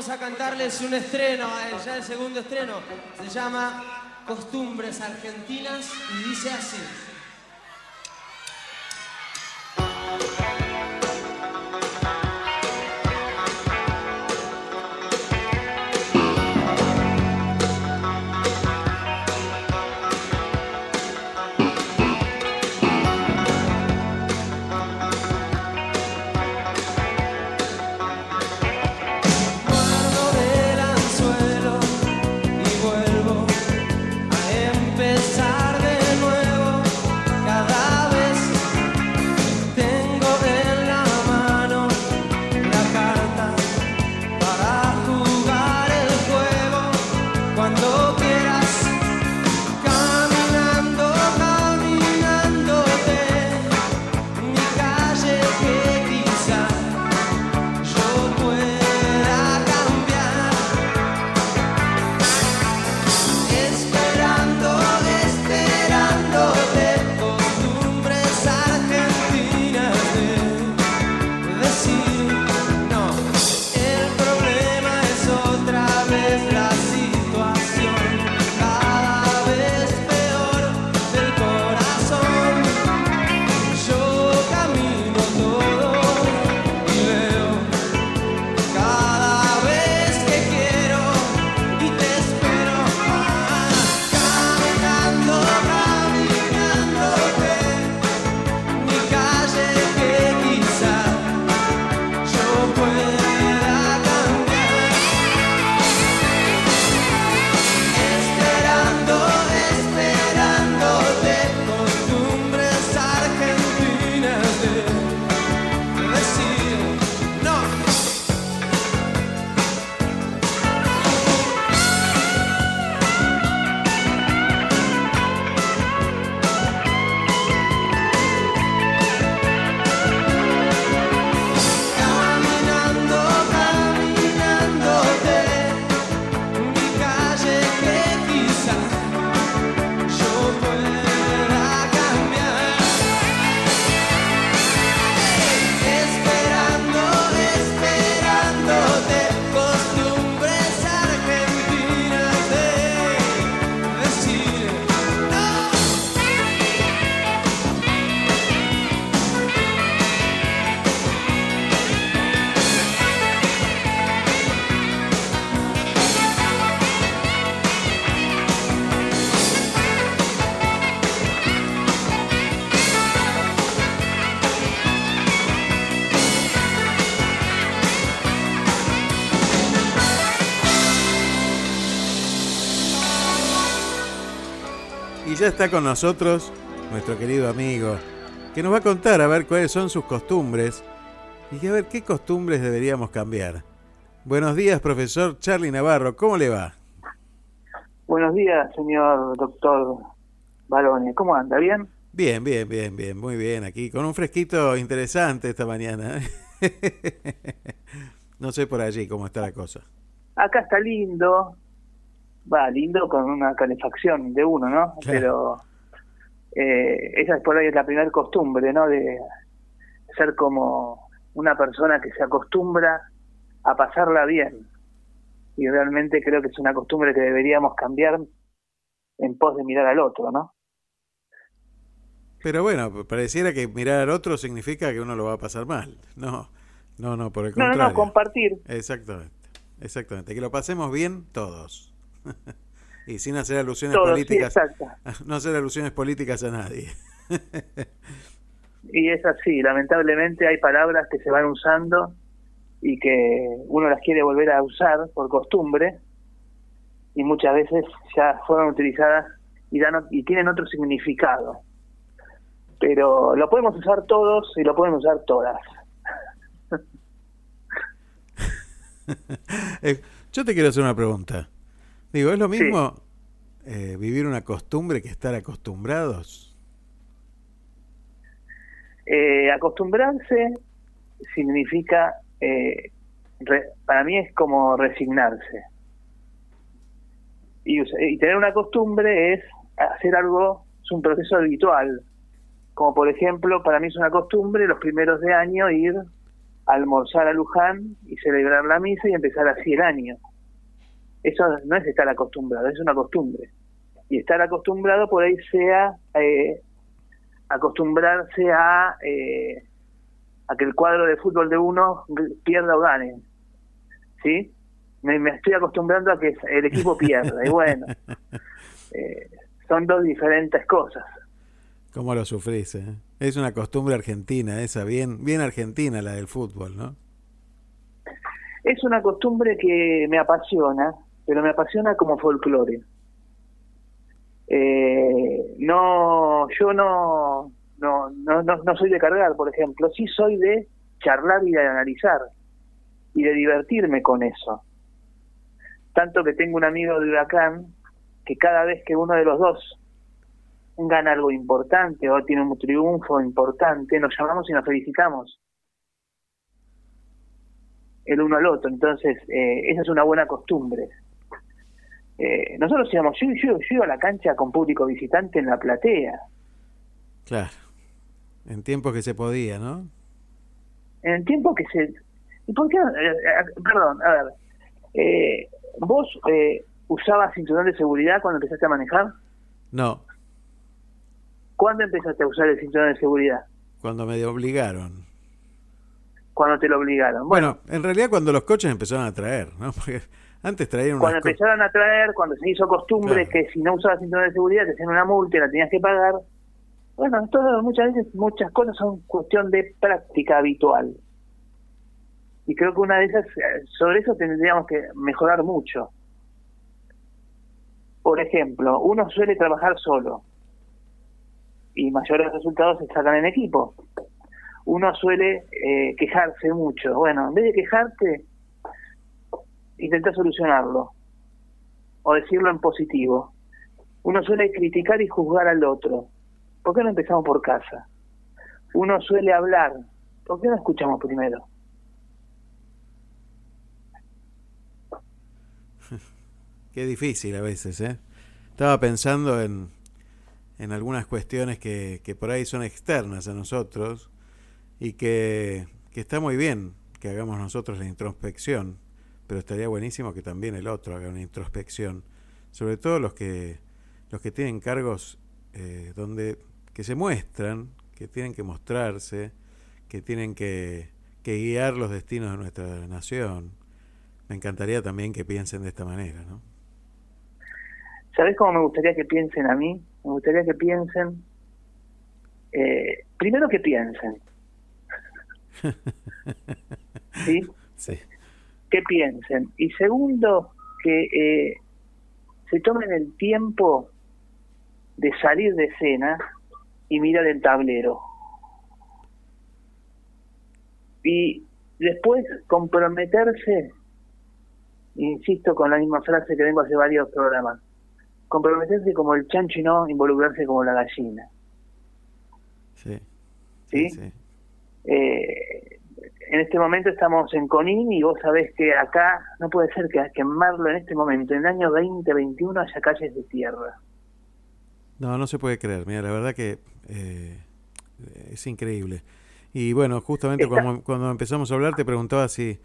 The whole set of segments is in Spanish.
vamos a cantarles un estreno, ya el segundo estreno. Se llama Costumbres Argentinas y dice así. Está con nosotros nuestro querido amigo, que nos va a contar a ver cuáles son sus costumbres y a ver qué costumbres deberíamos cambiar. Buenos días, profesor Charlie Navarro, ¿cómo le va? Buenos días, señor doctor Balone, ¿cómo anda? ¿Bien? Bien, bien, bien, bien, muy bien, aquí con un fresquito interesante esta mañana. no sé por allí cómo está la cosa. Acá está lindo, va, lindo con una calefacción de uno, ¿no? Pero eh, esa es por ahí la primera costumbre, ¿no? De ser como una persona que se acostumbra a pasarla bien. Y realmente creo que es una costumbre que deberíamos cambiar en pos de mirar al otro, ¿no? Pero bueno, pareciera que mirar al otro significa que uno lo va a pasar mal. No, no, no, por el contrario. No, no, compartir. Exactamente, exactamente. Que lo pasemos bien todos. y sin hacer alusiones políticas. no hacer alusiones políticas a nadie. y es así, lamentablemente hay palabras que se van usando y que uno las quiere volver a usar por costumbre y muchas veces ya fueron utilizadas y dan y tienen otro significado. Pero lo podemos usar todos y lo pueden usar todas. Eh, yo te quiero hacer una pregunta. Digo, ¿es lo mismo eh, vivir una costumbre que estar acostumbrados? Eh, acostumbrarse significa, eh, para mí es como resignarse. Y, y, tener una costumbre es hacer algo, es un proceso habitual. Como por ejemplo, para mí es una costumbre los primeros de año ir almorzar a Luján y celebrar la misa y empezar así el año. Eso no es estar acostumbrado, es una costumbre. Y estar acostumbrado por ahí sea eh, acostumbrarse a, eh, a que el cuadro de fútbol de uno pierda o gane. ¿Sí? Me, estoy acostumbrando a que el equipo pierda. y bueno, eh, son dos diferentes cosas. ¿Cómo lo sufrís? Eh? Es una costumbre argentina, esa, bien, bien argentina la del fútbol, ¿no? Es una costumbre que me apasiona, pero me apasiona como folclore. Eh, no, yo no, no, no, no, soy de cargar, por ejemplo, sí soy de charlar y de analizar y de divertirme con eso. Tanto que tengo un amigo de Huracán que cada vez que uno de los dos gana algo importante o tiene un triunfo importante, nos llamamos y nos felicitamos el uno al otro. Entonces, eh, esa es una buena costumbre. Eh, nosotros íbamos, yo, yo, yo iba a la cancha con público visitante en la platea. Claro, en tiempos que se podía, ¿no? En el tiempo que se... ¿Y por qué? Eh, eh, perdón, a ver. ¿Vos usabas cinturón de seguridad cuando empezaste a manejar? No. ¿Cuándo empezaste a usar el cinturón de seguridad? Cuando me obligaron. Cuando te lo obligaron. Bueno, en realidad cuando los coches empezaron a traer, ¿no? Porque antes traían Cuando empezaron a traer, cuando se hizo costumbre que si no usabas cinturón de seguridad te hacían una multa y la tenías que pagar. Bueno, todo, muchas veces muchas cosas son cuestión de práctica habitual. Y creo que una de esas, sobre eso tendríamos que mejorar mucho. Por ejemplo, uno suele trabajar solo y mayores resultados se sacan en equipo. Uno suele eh, quejarse mucho. Bueno, en vez de quejarte, intenta solucionarlo o decirlo en positivo. Uno suele criticar y juzgar al otro. ¿Por qué no empezamos por casa? Uno suele hablar. ¿Por qué no escuchamos primero? Qué difícil a veces, ¿eh? Estaba pensando en, en algunas cuestiones que, que por ahí son externas a nosotros y que, que está muy bien que hagamos nosotros la introspección pero estaría buenísimo que también el otro haga una introspección, sobre todo los que los que tienen cargos eh, donde que se muestran, que tienen que mostrarse, que tienen que, que guiar los destinos de nuestra nación. Me encantaría también que piensen de esta manera, ¿no? ¿Sabes cómo me gustaría que piensen a mí? Me gustaría que piensen, eh, primero que piensen. ¿Sí? Sí que piensen. Y segundo, que eh, se tomen el tiempo de salir de escena y mirar el tablero. Y después comprometerse, insisto con la misma frase que vengo hace varios programas, comprometerse como el chancho y no involucrarse como la gallina. Sí. ¿Sí? sí. Eh, en este momento estamos en Conín y vos sabés que acá no puede ser que, quemarlo en este momento, en el año 2021 haya calles de tierra. No, no se puede creer. Mira, la verdad que eh, es increíble. Y bueno, justamente cuando, empezamos a hablar te preguntaba si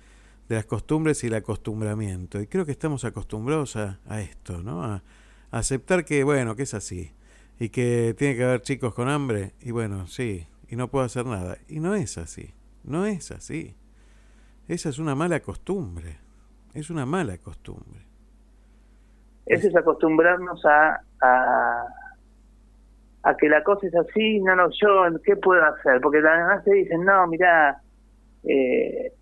de las costumbres y el acostumbramiento. Y creo que estamos acostumbrados a, esto, ¿no? A, a, aceptar que, bueno, que es así. Y que tiene que haber chicos con hambre. Y bueno, sí. Y no puedo hacer nada. Y no es así. No es así. Esa es una mala costumbre. Es una mala costumbre. Eso es acostumbrarnos a, a, a, que la cosa es así, no, no, yo, ¿qué puedo hacer? Porque además te dicen, no, mira, eh,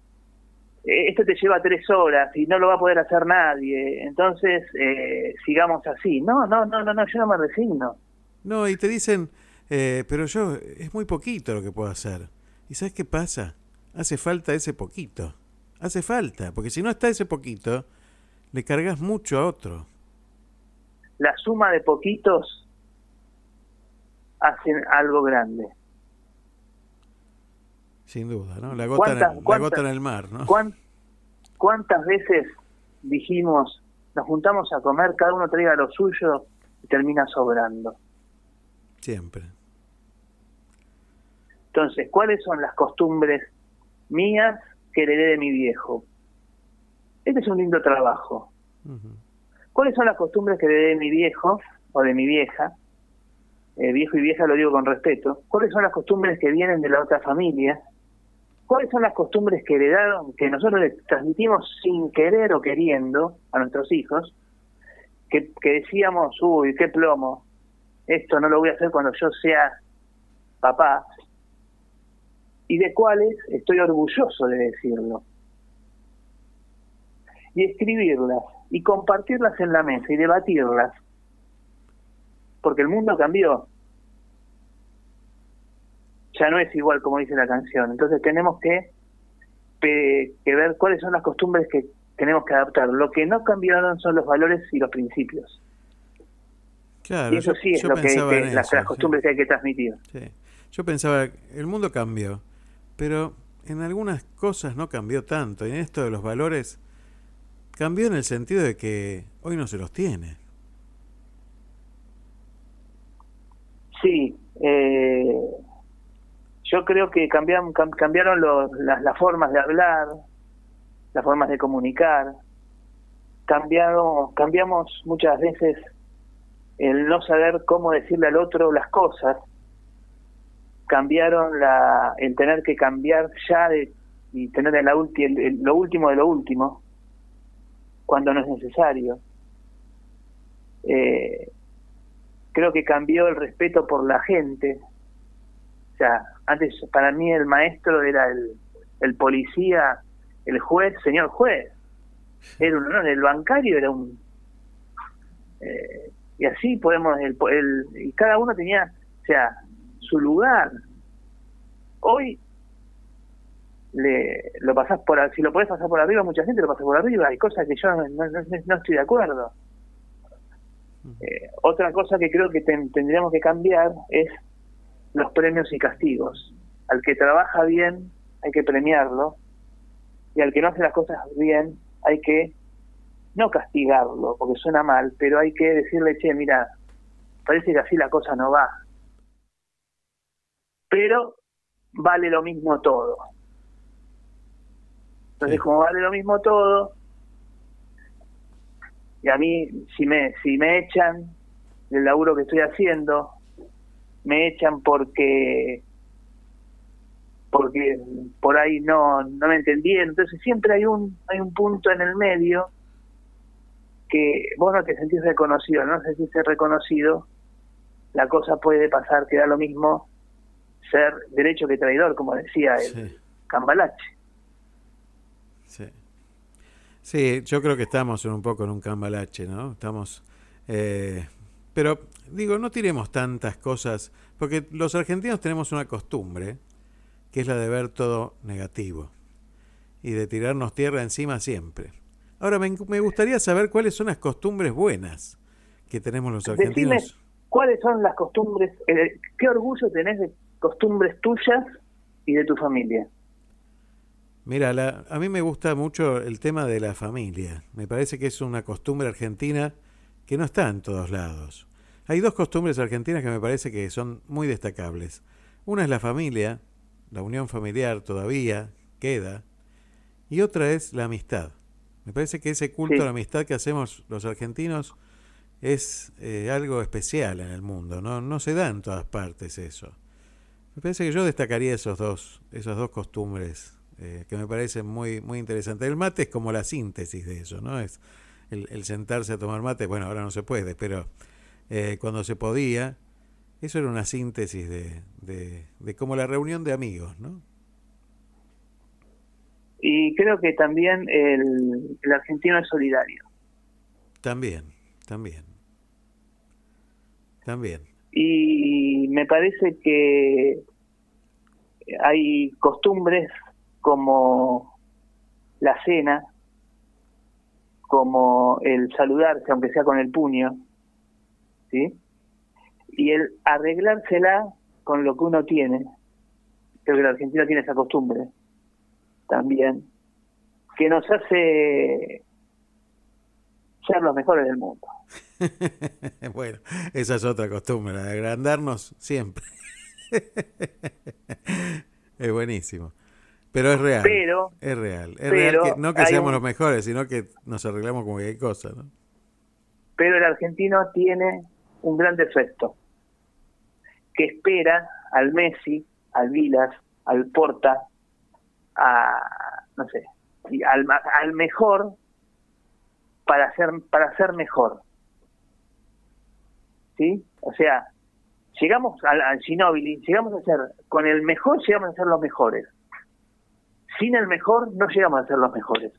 esto te lleva tres horas y no lo va a poder hacer nadie, entonces eh, sigamos así. No, no, no, no, no, yo no me resigno. No, y te dicen, eh, pero yo, es muy poquito lo que puedo hacer. ¿Y sabes qué pasa? Hace falta ese poquito. Hace falta, porque si no está ese poquito, le cargas mucho a otro. La suma de poquitos hacen algo grande. Sin duda, ¿no? La gota, en el, la gota en el mar, ¿no? ¿Cuántas veces dijimos, nos juntamos a comer, cada uno traiga lo suyo y termina sobrando? Siempre. Entonces, ¿cuáles son las costumbres mías que heredé de mi viejo. Este es un lindo trabajo. ¿Cuáles son las costumbres que heredé de mi viejo o de mi vieja? Eh, viejo y vieja lo digo con respeto. ¿Cuáles son las costumbres que vienen de la otra familia? ¿Cuáles son las costumbres que heredaron, que nosotros les transmitimos sin querer o queriendo a nuestros hijos? Que, que decíamos, uy, qué plomo, esto no lo voy a hacer cuando yo sea papá, y de cuáles estoy orgulloso de decirlo. Y escribirlas y compartirlas en la mesa y debatirlas. Porque el mundo cambió. Ya no es igual como dice la canción. Entonces tenemos que, que ver cuáles son las costumbres que tenemos que adaptar. Lo que no cambiaron son los valores y los principios. Claro, y eso sí es lo que, las, costumbres que hay que transmitir. Yo pensaba, el mundo cambió, pero en algunas cosas no cambió tanto. Y en esto de los valores, cambió en el sentido de que hoy no se los tiene. Sí, eh, yo creo que cambiaron, cambiaron las, formas de hablar, las formas de comunicar, cambiaron, cambiamos muchas veces el no saber cómo decirle al otro las cosas, cambiaron la, el tener que cambiar ya de, y tener la lo último de lo último, cuando no es necesario. Eh, creo que cambió el respeto por la gente. O sea, antes para mí el maestro era el, el policía, el juez, señor juez. Era un honor, el bancario era un... Eh, y así podemos, el, el, y cada uno tenía, o sea, su lugar. Hoy le, lo pasás por si lo podés pasar por arriba mucha gente lo pasa por arriba hay cosas que yo no, no, estoy de acuerdo. Eh, otra cosa que creo que tendríamos que cambiar es los premios y castigos. Al que trabaja bien hay que premiarlo y al que no hace las cosas bien hay que no castigarlo porque suena mal pero hay que decirle che mira parece que así la cosa no va pero vale lo mismo todo entonces, como vale lo mismo todo, y a mí, si me, si me echan del laburo que estoy haciendo, me echan porque porque por ahí no, no me entendieron. Entonces siempre hay un, hay un punto en el medio que vos no te sentís reconocido, no te sentís reconocido, la cosa puede pasar que da lo mismo ser derecho que traidor, como decía el Cambalache. Sí. Sí, yo creo que estamos un poco en un cambalache, ¿no? Estamos... Eh, pero digo, no tiremos tantas cosas, porque los argentinos tenemos una costumbre, que es la de ver todo negativo y de tirarnos tierra encima siempre. Ahora, me, gustaría saber cuáles son las costumbres buenas que tenemos los argentinos. cuáles son las costumbres, eh, qué orgullo tenés de costumbres tuyas y de tu familia. Mira, la, a mí me gusta mucho el tema de la familia. Me parece que es una costumbre argentina que no está en todos lados. Hay dos costumbres argentinas que me parece que son muy destacables. Una es la familia, la unión familiar todavía queda, y otra es la amistad. Me parece que ese culto a la amistad que hacemos los argentinos es eh, algo especial en el mundo, ¿no? no se da en todas partes eso. Me parece que yo destacaría esos dos, esas dos costumbres eh, que me parece muy, muy interesante. El mate es como la síntesis de eso, ¿no? Es el, sentarse a tomar mate, bueno, ahora no se puede, pero eh, cuando se podía, eso era una síntesis de, de, como la reunión de amigos, ¿no? Y creo que también el, el argentino es solidario. También, también. También. Y me parece que hay costumbres como la cena, como el saludarse, aunque sea con el puño, ¿sí? Y el arreglársela con lo que uno tiene. Creo que la Argentina tiene esa costumbre también, que nos hace ser los mejores del mundo. bueno, esa es otra costumbre, agrandarnos siempre. es buenísimo. Pero es real. Pero, es real. Es real que, no que seamos los mejores, sino que nos arreglamos como que hay cosas, ¿no? Pero el argentino tiene un gran defecto, que espera al Messi, al Vilas, al Porta, a, no sé, al, al mejor para ser, para ser mejor. ¿Sí? O sea, llegamos al, al llegamos a ser, con el mejor llegamos a ser los mejores. Sin el mejor no llegamos a ser los mejores.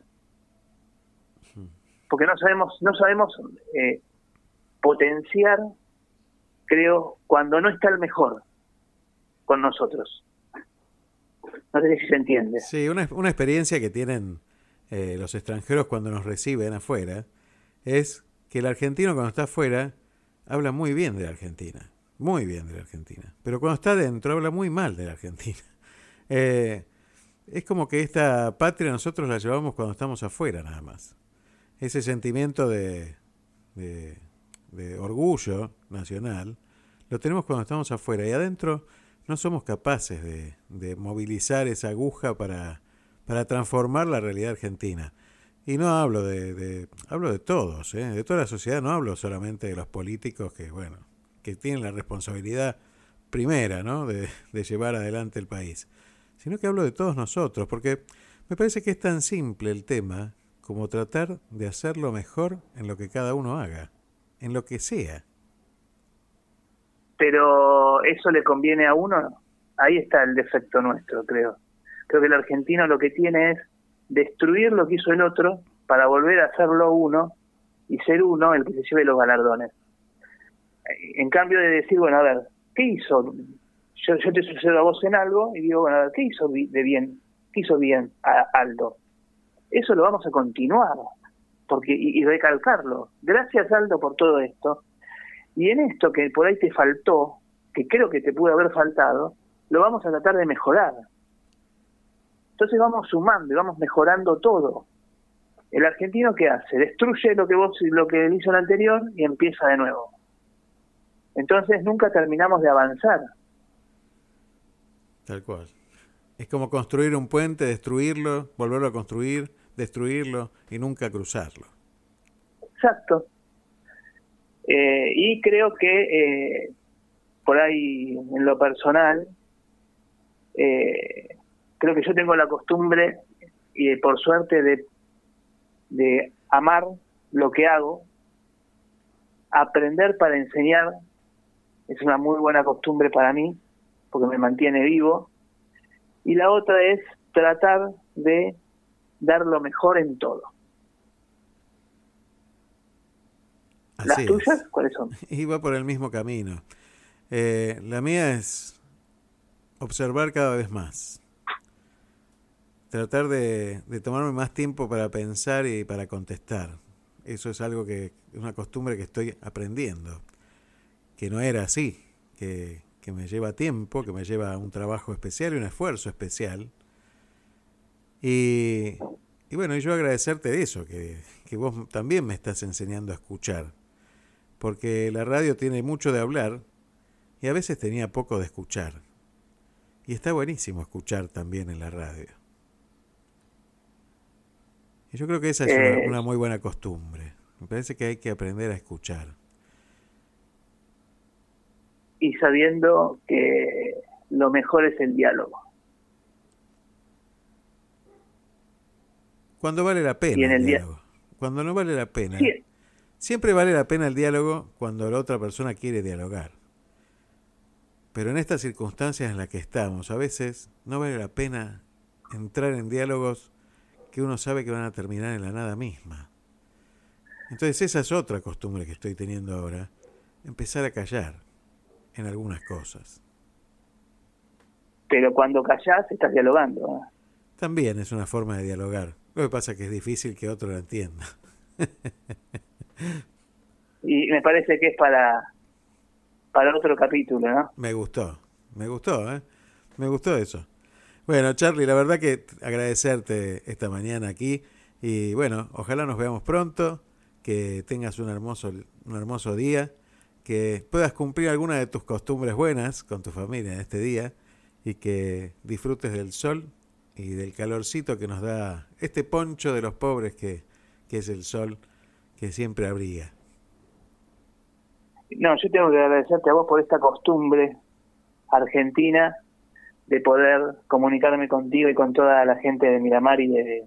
Porque no sabemos, no sabemos eh, potenciar, creo, cuando no está el mejor con nosotros. No sé si se entiende. Sí, una, una experiencia que tienen eh, los extranjeros cuando nos reciben afuera es que el argentino cuando está afuera habla muy bien de la Argentina muy bien de la Argentina. Pero cuando está dentro habla muy mal de la Argentina. Eh, es como que esta patria nosotros la llevamos cuando estamos afuera nada más. Ese sentimiento de, de, orgullo nacional lo tenemos cuando estamos afuera y adentro no somos capaces de, de movilizar esa aguja para, para transformar la realidad argentina. Y no hablo de, de hablo de todos, ¿eh? de toda la sociedad, no hablo solamente de los políticos que, bueno, que tienen la responsabilidad primera ¿no? de, llevar adelante el país, sino que hablo de todos nosotros, porque me parece que es tan simple el tema como tratar de hacerlo mejor en lo que cada uno haga, en lo que sea. Pero eso le conviene a uno, ahí está el defecto nuestro, creo. Creo que el argentino lo que tiene es destruir lo que hizo el otro para volver a hacerlo uno y ser uno el que se lleve los galardones en cambio de decir, bueno, a ver, ¿qué hizo? Yo, yo te sucedo a vos en algo y digo, bueno, a ver, ¿qué hizo de bien? ¿Qué hizo bien a Aldo? Eso lo vamos a continuar porque y, recalcarlo. Gracias, Aldo, por todo esto. Y en esto que por ahí te faltó, que creo que te pudo haber faltado, lo vamos a tratar de mejorar. Entonces vamos sumando y vamos mejorando todo. El argentino qué hace? Destruye lo que vos lo que hizo el anterior y empieza de nuevo. Entonces nunca terminamos de avanzar. Tal cual. Es como construir un puente, destruirlo, volverlo a construir, destruirlo y nunca cruzarlo. Exacto. Eh, y creo que eh, por ahí en lo personal, eh, creo que yo tengo la costumbre y por suerte de, de amar lo que hago, aprender para enseñar es una muy buena costumbre para mí, porque me mantiene vivo. Y la otra es tratar de dar lo mejor en todo. ¿Las tuyas cuáles son? Iba por el mismo camino. Eh, la mía es observar cada vez más. Tratar de, tomarme más tiempo para pensar y para contestar. Eso es algo que es una costumbre que estoy aprendiendo que no era así, que, me lleva tiempo, que me lleva un trabajo especial y un esfuerzo especial. Y, y bueno, yo agradecerte de eso, que, que vos también me estás enseñando a escuchar, porque la radio tiene mucho de hablar y a veces tenía poco de escuchar. Y está buenísimo escuchar también en la radio. Y yo creo que esa es una, eh. una muy buena costumbre. Me parece que hay que aprender a escuchar y sabiendo que lo mejor es el diálogo. Cuando vale la pena el, diálogo. Cuando no vale la pena. Siempre vale la pena el diálogo cuando la otra persona quiere dialogar. Pero en estas circunstancias en las que estamos, a veces no vale la pena entrar en diálogos que uno sabe que van a terminar en la nada misma. Entonces esa es otra costumbre que estoy teniendo ahora, empezar a callar en algunas cosas. Pero cuando callas estás dialogando. También es una forma de dialogar. Lo que pasa es que es difícil que otro lo entienda. y me parece que es para, para otro capítulo, ¿no? Me gustó, me gustó, ¿eh? Me gustó eso. Bueno, Charlie, la verdad que agradecerte esta mañana aquí y bueno, ojalá nos veamos pronto, que tengas un hermoso, un hermoso día que puedas cumplir alguna de tus costumbres buenas con tu familia en este día y que disfrutes del sol y del calorcito que nos da este poncho de los pobres que, que es el sol que siempre abriga. No, yo tengo que agradecerte a vos por esta costumbre argentina de poder comunicarme contigo y con toda la gente de Miramar y de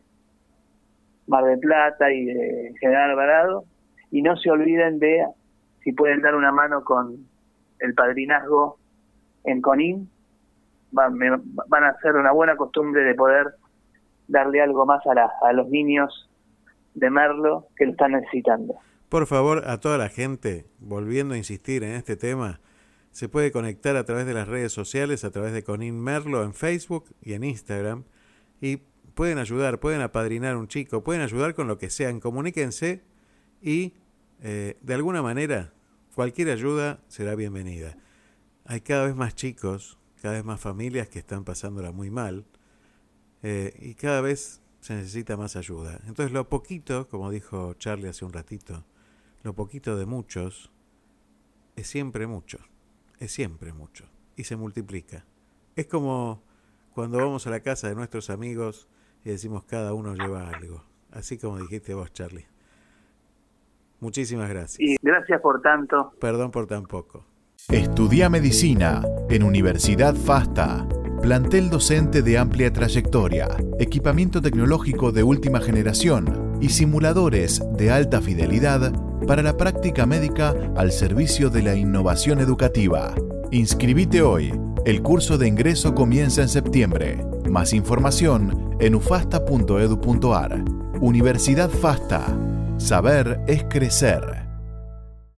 Mar del Plata y de General Alvarado. Y no se olviden de, si pueden dar una mano con el padrinazgo en Conin, van, a ser una buena costumbre de poder darle algo más a, a los niños de Merlo que lo están necesitando. Por favor, a toda la gente, volviendo a insistir en este tema, se puede conectar a través de las redes sociales, a través de Conin Merlo en Facebook y en Instagram, y pueden ayudar, pueden apadrinar un chico, pueden ayudar con lo que sean, comuníquense y eh, de alguna manera cualquier ayuda será bienvenida. Hay cada vez más chicos, cada vez más familias que están pasándola muy mal eh, y cada vez se necesita más ayuda. Entonces lo poquito, como dijo Charlie hace un ratito, lo poquito de muchos es siempre mucho, es siempre mucho y se multiplica. Es como cuando vamos a la casa de nuestros amigos y decimos cada uno lleva algo, así como dijiste vos, Charlie. Muchísimas gracias. Y gracias por tanto. Perdón por tan poco. Estudia medicina en Universidad FASTA. Plantel docente de amplia trayectoria, equipamiento tecnológico de última generación y simuladores de alta fidelidad para la práctica médica al servicio de la innovación educativa. Inscribite hoy. El curso de ingreso comienza en septiembre. Más información en ufasta.edu.ar. Universidad FASTA. Saber es crecer.